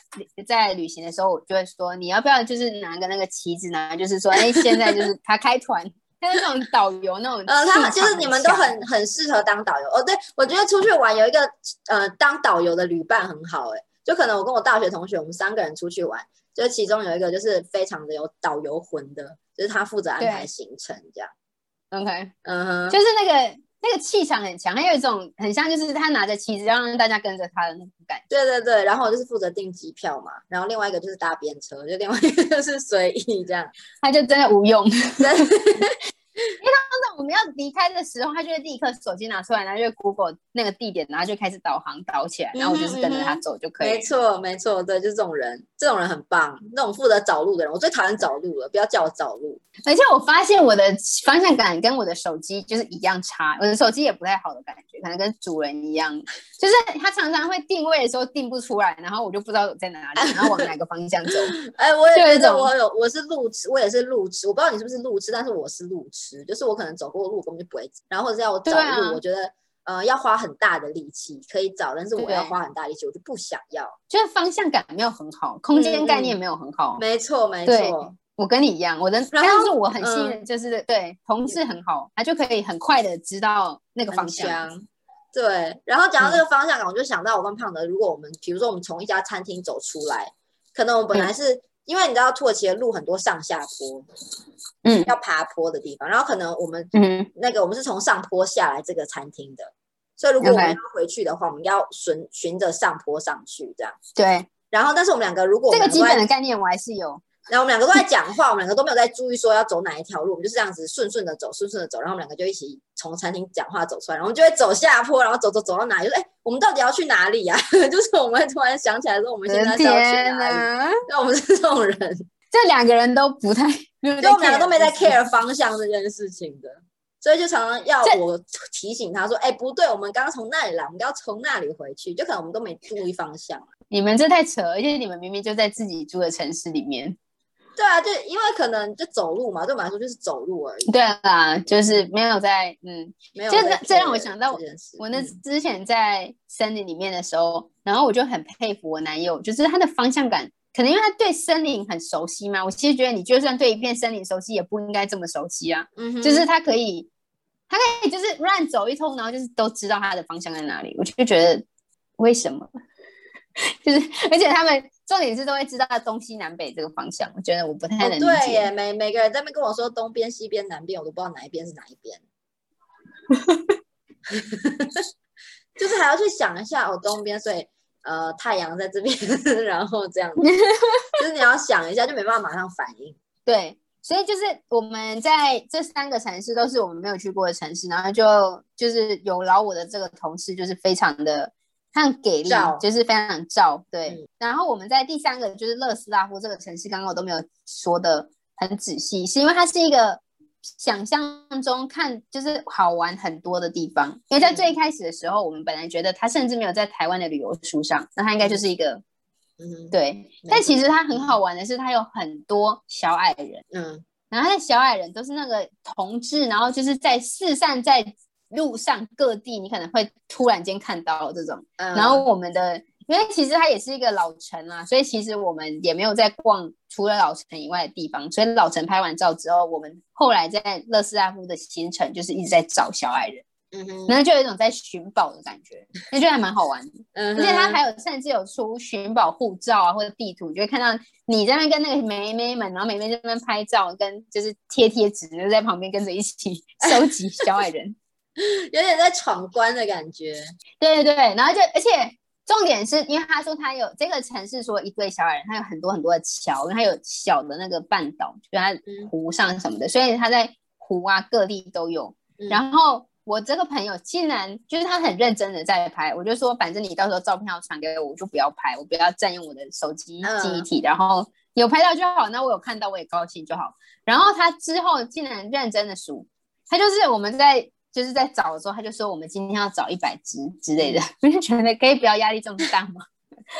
在旅行的时候，我就会说你要不要就是拿个那个旗子呢？就是说，哎，现在就是他开团。像那种导游那种，呃，他们就是你们都很很适合当导游哦。对，我觉得出去玩有一个呃当导游的旅伴很好哎，就可能我跟我大学同学，我们三个人出去玩，就其中有一个就是非常的有导游魂的，就是他负责安排行程这样。OK，嗯哼，就是那个。那个气场很强，还有一种很像，就是他拿着旗子，要让大家跟着他的那种感觉。对对对，然后我就是负责订机票嘛，然后另外一个就是搭便车，就另外一个就是随意这样，他就真的无用。因为当时我们要离开的时候，他就会立刻手机拿出来，然后就 Google 那个地点，然后就开始导航导起来，然后我就是跟着他走就可以。没错，没错，对，就是这种人，这种人很棒，那种负责找路的人，我最讨厌找路了，不要叫我找路。而且我发现我的方向感跟我的手机就是一样差，我的手机也不太好的感觉，可能跟主人一样，就是他常常会定位的时候定不出来，然后我就不知道在哪里，然后往哪个方向走。哎，我也觉得我有，我是路痴，我也是路痴，我不知道你是不是路痴，但是我是路痴，就是我可能走过路根本就不会，然后或者要我走路，我觉得呃要花很大的力气可以找，但是我要花很大力气，我就不想要，就是方向感没有很好，空间概念没有很好。没错，没错。我跟你一样，我的，但是我很信任，就是对同事很好，他就可以很快的知道那个方向。对，然后讲到这个方向感，我就想到我跟胖的，如果我们比如说我们从一家餐厅走出来，可能我们本来是因为你知道土耳其的路很多上下坡，嗯，要爬坡的地方，然后可能我们嗯那个我们是从上坡下来这个餐厅的，所以如果我们要回去的话，我们要循循着上坡上去这样。对，然后但是我们两个如果这个基本的概念我还是有。然后我们两个都在讲话，我们两个都没有在注意说要走哪一条路，我们就是这样子顺顺的走，顺顺的走，然后我们两个就一起从餐厅讲话走出来，然后我们就会走下坡，然后走走走到哪，就是哎，我们到底要去哪里呀？就是我们突然想起来说我们现在是要去哪里？那我们是这种人，这两个人都不太，就我们两个都没在 care 方向这件事情的，所以就常常要我提醒他说，哎，不对，我们刚刚从那里来，我们要从那里回去，就可能我们都没注意方向。你们这太扯，而且你们明明就在自己住的城市里面。对啊，就因为可能就走路嘛，对我们来说就是走路而已。对啊，就是没有在嗯，没有。这这让我想到我那之前在森林里面的时候，然后我就很佩服我男友，就是他的方向感，可能因为他对森林很熟悉嘛。我其实觉得你就算对一片森林熟悉，也不应该这么熟悉啊。嗯，就是他可以，他可以就是乱走一通，然后就是都知道他的方向在哪里。我就觉得为什么？就是，而且他们重点是都会知道东西南北这个方向。我觉得我不太能理解。对耶，每每个人在那边跟我说东边、西边、南边，我都不知道哪一边是哪一边。就是还要去想一下，哦，东边，所以呃，太阳在这边，然后这样子，就是你要想一下，就没办法马上反应。对，所以就是我们在这三个城市都是我们没有去过的城市，然后就就是有劳我的这个同事，就是非常的。很给力，就是非常照对。然后我们在第三个就是勒斯拉夫这个城市，刚刚我都没有说的很仔细，是因为它是一个想象中看就是好玩很多的地方。因为在最开始的时候，我们本来觉得它甚至没有在台湾的旅游书上，那它应该就是一个，嗯，对。但其实它很好玩的是，它有很多小矮人，嗯，然后那小矮人都是那个同志，然后就是在四散在。路上各地，你可能会突然间看到这种。然后我们的，因为其实它也是一个老城啊，所以其实我们也没有在逛除了老城以外的地方。所以老城拍完照之后，我们后来在乐斯拉夫的行程就是一直在找小矮人，嗯哼，然后就有一种在寻宝的感觉，那觉得还蛮好玩的。嗯，而且它还有甚至有出寻宝护照啊，或者地图，就会看到你在那跟那个妹妹们，然后妹妹在那边拍照，跟就是贴贴纸，就在旁边跟着一起 收集小矮人。有点在闯关的感觉，对对对，然后就而且重点是因为他说他有这个城市说一堆小矮人，他有很多很多的桥，因为他有小的那个半岛，就在湖上什么的，所以他在湖啊各地都有。然后我这个朋友竟然就是他很认真的在拍，我就说反正你到时候照片要传给我，我就不要拍，我不要占用我的手机记忆体，然后有拍到就好，那我有看到我也高兴就好。然后他之后竟然认真的数，他就是我们在。就是在找的时候，他就说我们今天要找一百只之类的，我就觉得可以不要压力这么大吗？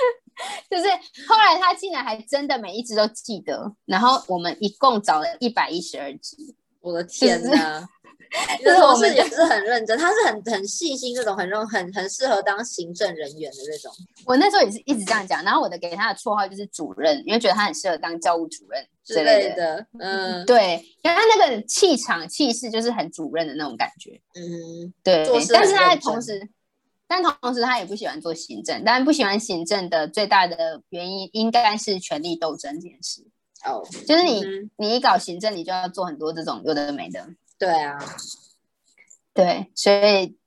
就是后来他竟然还真的每一只都记得，然后我们一共找了一百一十二只，我的天哪！就是我们也是很认真，他是很很细心，这种很容很很适合当行政人员的那种。我那时候也是一直这样讲，然后我的给他的绰号就是主任，因为觉得他很适合当教务主任之类的。嗯，对，因为他那个气场气势就是很主任的那种感觉。嗯，对。但是他同时，但同时他也不喜欢做行政，但不喜欢行政的最大的原因应该是权力斗争这件事。哦，就是你你一搞行政，你就要做很多这种有的没的。对啊，对，所以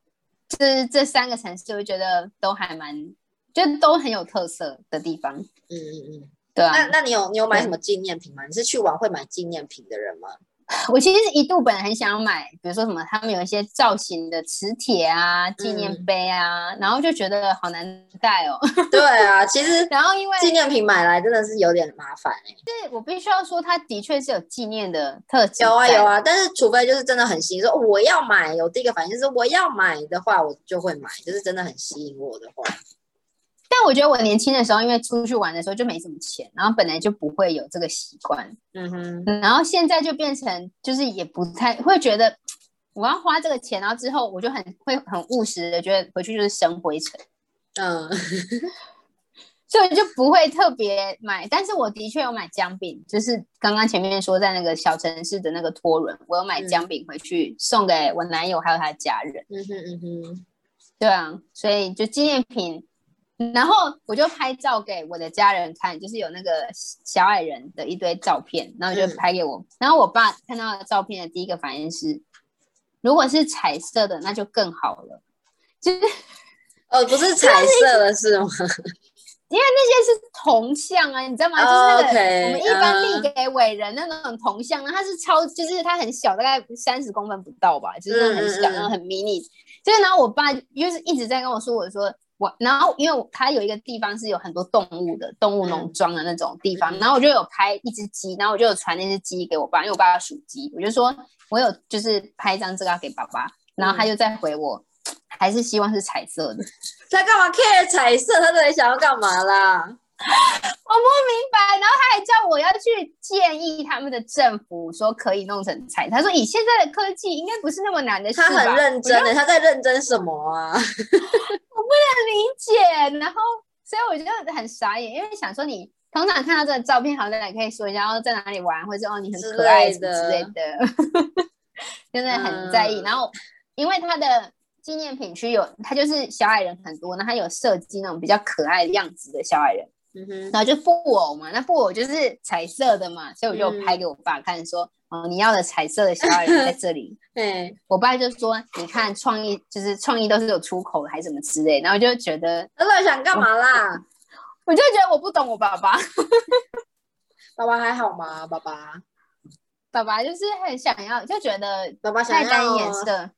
这这三个城市，我觉得都还蛮，就都很有特色的地方。嗯嗯嗯，对啊。那那你有你有买什么纪念品吗？你是去玩会买纪念品的人吗？我其实一度本来很想买，比如说什么，他们有一些造型的磁铁啊、纪念碑啊，然后就觉得好难带哦。对啊，其实然后因为纪念品买来真的是有点麻烦哎。是我必须要说，它的确是有纪念的特质。有啊有啊，但是除非就是真的很吸引，说我要买，有第一个反应就是我要买的话，我就会买，就是真的很吸引我的话。但我觉得我年轻的时候，因为出去玩的时候就没什么钱，然后本来就不会有这个习惯，嗯哼。然后现在就变成就是也不太会觉得我要花这个钱，然后之后我就很会很务实的觉得回去就是生灰尘，嗯，所以就不会特别买。但是我的确有买姜饼，就是刚刚前面说在那个小城市的那个托轮，我有买姜饼回去送给我男友还有他的家人，嗯哼嗯哼，对啊，所以就纪念品。然后我就拍照给我的家人看，就是有那个小矮人的一堆照片，然后就拍给我。然后我爸看到照片的第一个反应是，如果是彩色的，那就更好了。就是，哦，不是彩色的是吗？因为那些是铜像啊，你知道吗？就是那个我们一般立给伟人的那种铜像，它是超，就是它很小，大概三十公分不到吧，就是很小，然后很迷你。所以然后我爸就是一直在跟我说，我说我，然后因为他有一个地方是有很多动物的动物农庄的那种地方，然后我就有拍一只鸡，然后我就有传那只鸡给我爸，因为我爸爸属鸡，我就说我有就是拍一张这个要给爸爸，然后他就再回我。还是希望是彩色的。他干嘛 care 彩色？他到底想要干嘛啦？我不明白。然后他还叫我要去建议他们的政府，说可以弄成彩。他说以现在的科技，应该不是那么难的事他很认真的，他在认真什么啊？我不能理解。然后，所以我就很傻眼，因为想说你通常看到这个照片，好像也可以说一下，哦，在哪里玩，或者哦你很可爱之类的，真的很在意。然后。因为他的纪念品区有，他就是小矮人很多，那他有设计那种比较可爱的样子的小矮人，然后就布偶嘛，那布偶就是彩色的嘛，所以我就拍给我爸看，说，哦，你要的彩色的小矮人在这里，对，我爸就说，你看创意就是创意都是有出口的，还是什么之类，然后就觉得，他在想干嘛啦？我就觉得我不懂我爸爸，爸爸还好吗？爸爸，爸爸就是很想要，就觉得爸爸太单一颜色。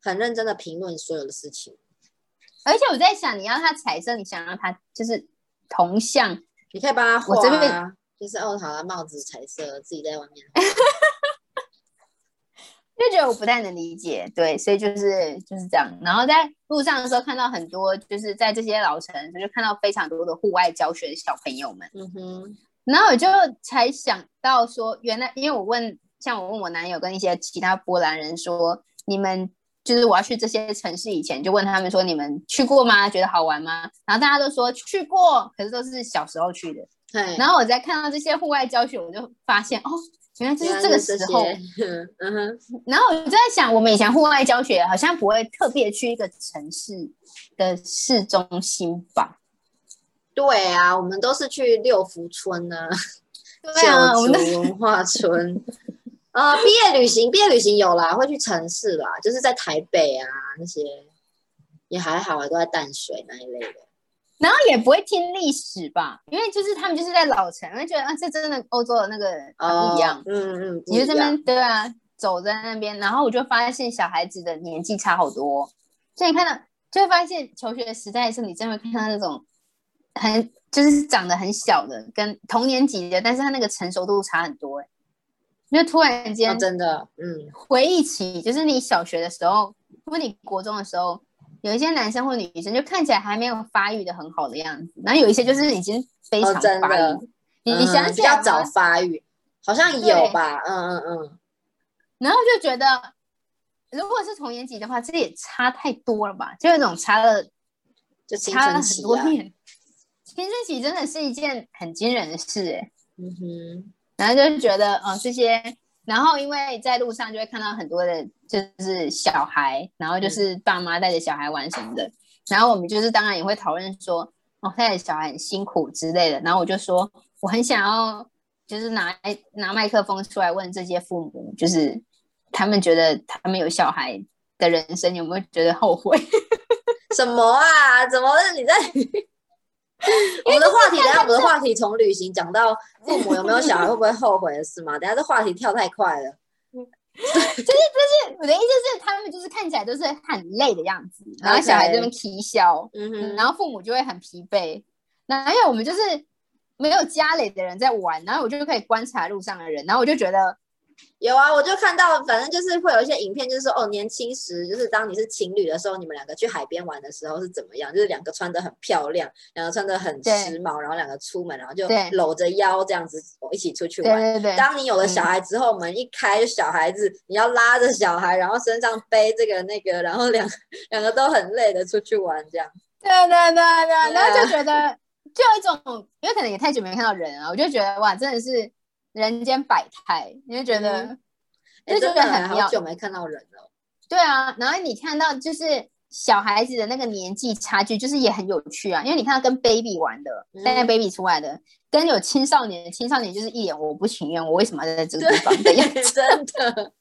很认真的评论所有的事情，而且我在想，你要他彩色，你想让他就是铜像，你可以帮他画啊，就是奥塔的，帽子彩色，自己在外面，就觉得我不太能理解，对，所以就是就是这样。然后在路上的时候看到很多，就是在这些老城，就看到非常多的户外教学的小朋友们，嗯哼，然后我就才想到说，原来因为我问，像我问我男友跟一些其他波兰人说，你们。就是我要去这些城市以前，就问他们说：“你们去过吗？觉得好玩吗？”然后大家都说去过，可是都是小时候去的。对。然后我在看到这些户外教学，我就发现哦，原来就是这个时候。嗯哼。然后我就在想，我们以前户外教学好像不会特别去一个城市的市中心吧？对啊，我们都是去六福村呢，九族文化村。呃，毕业旅行，毕业旅行有啦，会去城市啦，就是在台北啊那些，也还好啊，都在淡水那一类的。然后也不会听历史吧，因为就是他们就是在老城，会觉得啊，这真的欧洲的那个不一样。嗯嗯，你就这边对啊，走在那边，然后我就发现小孩子的年纪差好多，所以看到就会发现求学时代的时候，你真的会看到那种很就是长得很小的，跟同年级的，但是他那个成熟度差很多哎。就突然间，真的，嗯，回忆起就是你小学的时候，或者你国中的时候，有一些男生或女生就看起来还没有发育的很好的样子，然后有一些就是已经非常发育，你你想起来比较早发育，好像有吧，嗯嗯嗯，然后就觉得，如果是同年级的话，这也差太多了吧？就那种差了，就差了很多年，青春期真的是一件很惊人的事，哎，嗯哼。然后就是觉得，嗯，这些，然后因为在路上就会看到很多的，就是小孩，然后就是爸妈带着小孩玩什么的，然后我们就是当然也会讨论说，哦，带着小孩很辛苦之类的。然后我就说，我很想要，就是拿拿麦克风出来问这些父母，就是他们觉得他们有小孩的人生有没有觉得后悔？什么啊？怎么你在？我们的话题，等下我们的话题从旅行讲到父母有没有小孩会不会后悔的事嘛？等下这话题跳太快了。就是就是我的意思是，他们就是看起来都是很累的样子，然后小孩这边啼笑，嗯哼，然后父母就会很疲惫。那因为我们就是没有家里的人在玩，然后我就可以观察路上的人，然后我就觉得。有啊，我就看到，反正就是会有一些影片，就是说哦，年轻时就是当你是情侣的时候，你们两个去海边玩的时候是怎么样？就是两个穿的很漂亮，两个穿的很时髦，然后两个出门，然后就搂着腰这样子一起出去玩。对对对。当你有了小孩之后，门一开，小孩子你要拉着小孩，然后身上背这个那个，然后两两个都很累的出去玩这样。对对对对，然后就觉得就有一种，因为可能也太久没看到人了，我就觉得哇，真的是。人间百态，你就觉得，就觉得很好久没看到人了。对啊，然后你看到就是小孩子的那个年纪差距，就是也很有趣啊。因为你看到跟 baby 玩的，带 baby 出来的，跟有青少年，青少年就是一脸我不情愿，我为什么要在这个地方的样子？真的，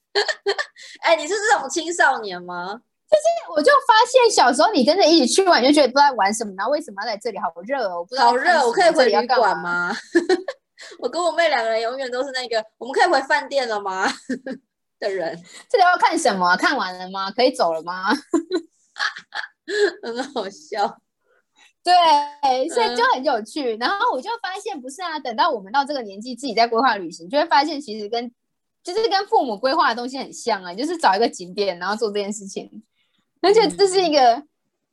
哎，你是这种青少年吗？就是我就发现小时候你跟着一起去玩，就觉得不知道玩什么，然后为什么要在这里？好热哦！好热，我可以回旅馆吗？我跟我妹两个人永远都是那个，我们可以回饭店了吗？的人，这里要看什么？看完了吗？可以走了吗？很好笑，对，所以就很有趣。然后我就发现，不是啊，等到我们到这个年纪，自己在规划旅行，就会发现其实跟就是跟父母规划的东西很像啊，就是找一个景点，然后做这件事情，而且这是一个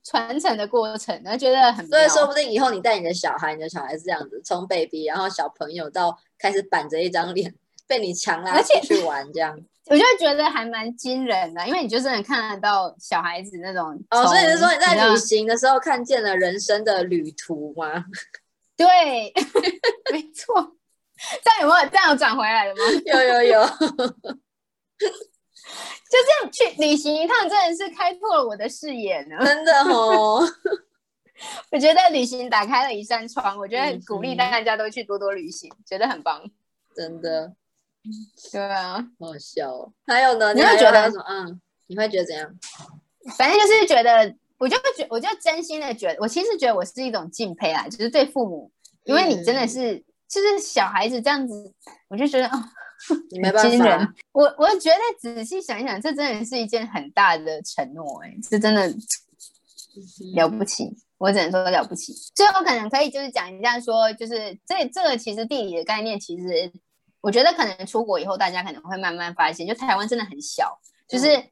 传承的过程，然后觉得很。所以说不定以后你带你的小孩，你的小孩是这样子，从 baby，然后小朋友到开始板着一张脸，被你强拉出去玩这样。我就觉得还蛮惊人的，因为你就真的看得到小孩子那种哦，所以是说你在旅行的时候看见了人生的旅途吗？对，没错。这样有没有这样转回来的吗？有有有。就这样去旅行一趟，真的是开拓了我的视野呢。真的哦，我觉得旅行打开了一扇窗，我觉得鼓励大家都去多多旅行，觉得很棒。真的。对啊，好笑哦。还有呢？你会觉得什么？嗯，你会觉得怎样？反正就是觉得，我就觉，我就真心的觉得，我其实觉得我是一种敬佩啊，就是对父母，因为你真的是，就是小孩子这样子，我就觉得啊，你没办法。我我觉得仔细想一想，这真的是一件很大的承诺，哎，这真的了不起，我只能说了不起。最后可能可以就是讲一下，说就是这这个其实地理的概念，其实。我觉得可能出国以后，大家可能会慢慢发现，就台湾真的很小。就是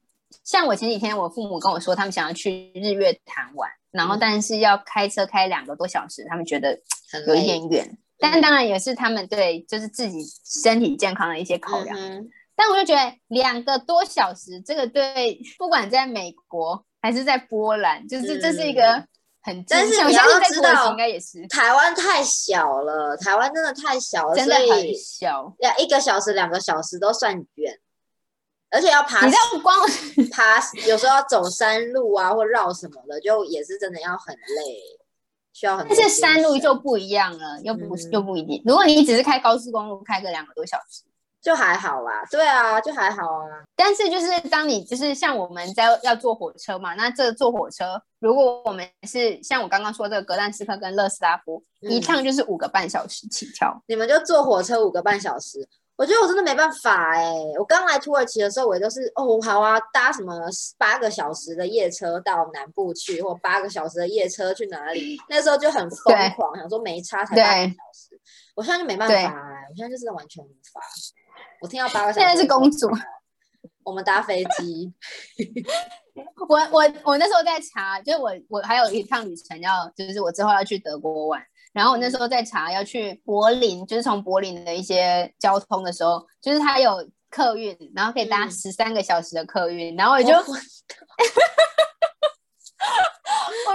像我前几天，我父母跟我说，他们想要去日月潭玩，然后但是要开车开两个多小时，他们觉得有一点远。但当然也是他们对就是自己身体健康的一些考量。但我就觉得两个多小时，这个对不管在美国还是在波兰，就是这是一个。很，但是你要知道，应该也是台湾太小了，台湾真的太小了，真的很小，要一个小时、两个小时都算远，而且要爬，你知道光爬，有时候要走山路啊，或绕什么的，就也是真的要很累，需要很。但是山路就不一样了，又不又不一定。如果你只是开高速公路，开个两个多小时。就还好啦，对啊，就还好啊。但是就是当你就是像我们在要坐火车嘛，那这坐火车，如果我们是像我刚刚说这个格兰斯克跟勒斯拉夫，一趟就是五个半小时起跳。你们就坐火车五个半小时，我觉得我真的没办法哎。我刚来土耳其的时候，我都是哦好啊，搭什么八个小时的夜车到南部去，或八个小时的夜车去哪里？那时候就很疯狂，想说没差才八个小时。我现在就没办法哎，我现在就是完全无法。我听到八个小时。现在是公主。我们搭飞机。我我我那时候在查，就是我我还有一趟旅程要，就是我之后要去德国玩。然后我那时候在查要去柏林，就是从柏林的一些交通的时候，就是它有客运，然后可以搭十三个小时的客运。然后我就，我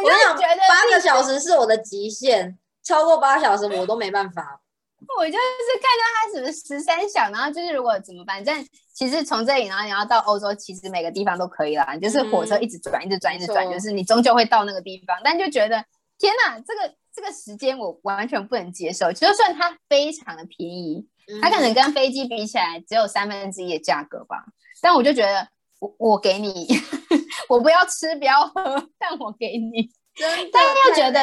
就 觉得八个小时是我的极限，超过八小时我都没办法。我就是看到他什么十三小，然后就是如果怎么办？正其实从这里，然后你要到欧洲，其实每个地方都可以啦。就是火车一直转，一直转，一直转，就是你终究会到那个地方。但就觉得天哪，这个这个时间我完全不能接受。就算它非常的便宜，它可能跟飞机比起来只有三分之一的价格吧。但我就觉得，我我给你，我不要吃，不要喝，但我给你。真但又觉得，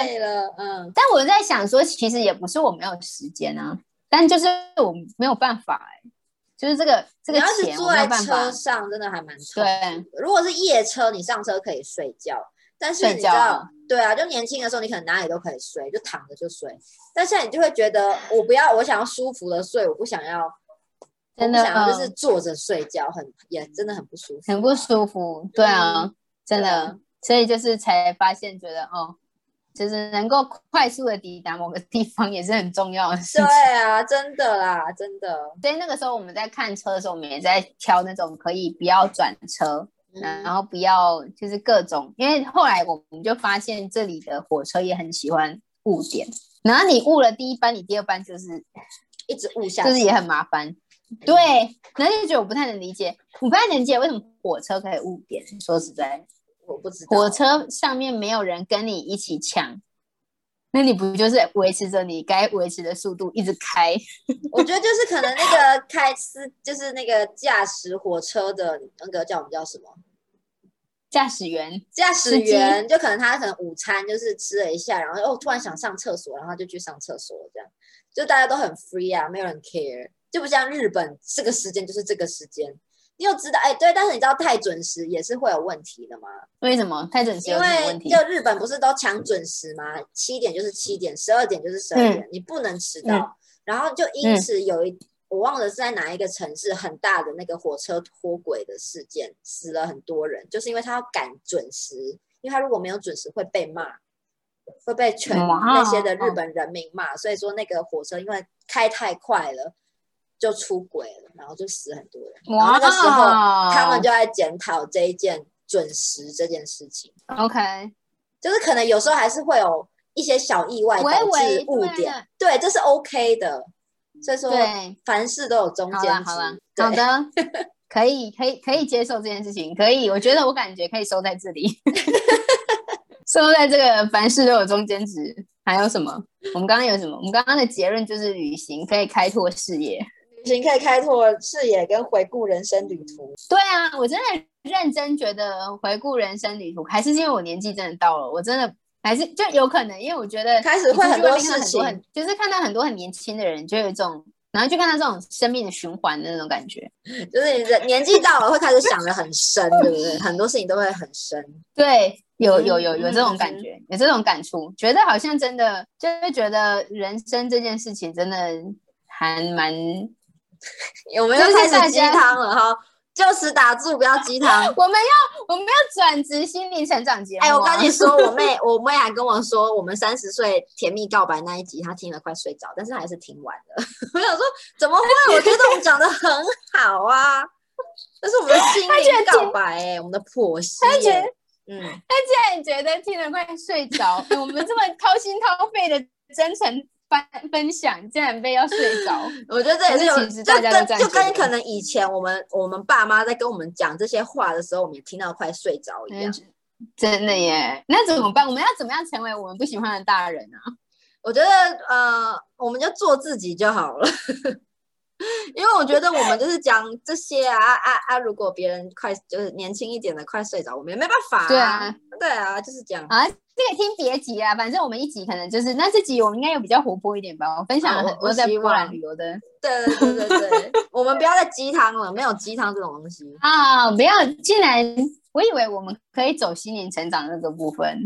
嗯，但我在想说，其实也不是我没有时间啊，但就是我没有办法哎，就是这个这个钱，坐在车上真的还蛮对。如果是夜车，你上车可以睡觉，但是你知道，对啊，就年轻的时候你可能哪里都可以睡，就躺着就睡。但现在你就会觉得，我不要，我想要舒服的睡，我不想要，真的想要就是坐着睡觉，很也真的很不舒服，很不舒服。对啊，真的。所以就是才发现，觉得哦，就是能够快速的抵达某个地方也是很重要的事情。对啊，真的啦，真的。所以那个时候我们在看车的时候，我们也在挑那种可以不要转车，然后不要就是各种，因为后来我们就发现这里的火车也很喜欢误点，然后你误了第一班，你第二班就是一直误下，就是也很麻烦。对，然后就觉得我不太能理解，我不太能理解为什么火车可以误点。说实在。我不知道，火车上面没有人跟你一起抢，那你不就是维持着你该维持的速度一直开？我觉得就是可能那个开司就是那个驾驶火车的那个叫我们叫什么驾驶员，驾驶员就可能他可能午餐就是吃了一下，然后哦突然想上厕所，然后就去上厕所，这样就大家都很 free 啊，没有人 care，就不像日本这个时间就是这个时间。你又知道，哎，对，但是你知道太准时也是会有问题的吗？为什么太准时有问题？就日本不是都抢准时吗？七点就是七点，十二点就是十二点，你不能迟到。然后就因此有一，我忘了是在哪一个城市，很大的那个火车脱轨的事件，死了很多人，就是因为他要赶准时，因为他如果没有准时会被骂，会被全那些的日本人民骂，所以说那个火车因为开太快了。就出轨了，然后就死很多人。然后那个时候，他们就在检讨这一件准时这件事情。OK，就是可能有时候还是会有一些小意外导致误点，对，这是 OK 的。所以说，凡事都有中间值。好了，好的，可以，可以，可以接受这件事情。可以，我觉得我感觉可以收在这里，收在这个凡事都有中间值。还有什么？我们刚刚有什么？我们刚刚的结论就是旅行可以开拓视野。行，可以开拓视野跟回顾人生旅途。对啊，我真的认真觉得回顾人生旅途，还是因为我年纪真的到了，我真的还是就有可能，因为我觉得开始会很多事情，就是看到很多很年轻的人，就有一种，然后就看到这种生命的循环的那种感觉，就是人年纪到了会开始想的很深，对不对？很多事情都会很深。对，有有有有这种感觉，有这种感触，觉得好像真的就是觉得人生这件事情真的还蛮。有没有开始鸡汤了哈？就此打住，不要鸡汤。我们要我们要转职心灵成长节目。哎，我跟你说，我妹 我妹还跟我说，我们三十岁甜蜜告白那一集，她听了快睡着，但是还是听完了。我想说，怎么会？我觉得我们讲的很好啊，这是我们的心灵告白哎，我们的破心。他觉，嗯，他竟然觉得听了快睡着，我们这么掏心掏肺的真诚。分分享竟然被要睡着，我觉得这也是有，就跟就跟可能以前我们我们爸妈在跟我们讲这些话的时候，我们也听到快睡着一样。真的耶，那怎么办？我们要怎么样成为我们不喜欢的大人啊？我觉得呃，我们就做自己就好了。因为我觉得我们就是讲这些啊啊啊！如果别人快就是年轻一点的快睡着，我们也没办法。对啊，对啊，就是讲啊，这个听别急啊，反正我们一集可能就是那这集我们应该有比较活泼一点吧。我分享了很多在波兰旅游的。对对对对对，我们不要再鸡汤了，没有鸡汤这种东西 啊！不要，竟然我以为我们可以走心灵成长那个部分，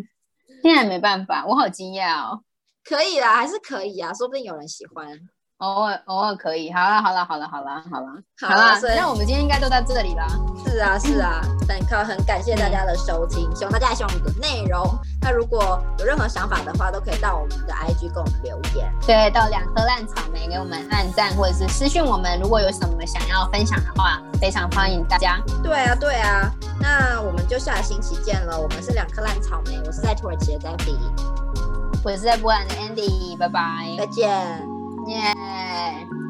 现在没办法，我好惊讶哦。可以啦，还是可以啊，说不定有人喜欢。偶尔偶尔可以，好了好了好了好了好了好了，那我们今天应该都到这里了。是啊是啊，很感很感谢大家的收听，希望大家喜欢我们的内容。那如果有任何想法的话，都可以到我们的 IG 给我们留言。对，到两颗烂草莓给我们按赞，或者是私讯我们。如果有什么想要分享的话，非常欢迎大家。对啊对啊，那我们就下个星期见了。我们是两颗烂草莓，我是在土耳其的 Debbie，我是在波兰的 Andy，拜拜，再见。耶。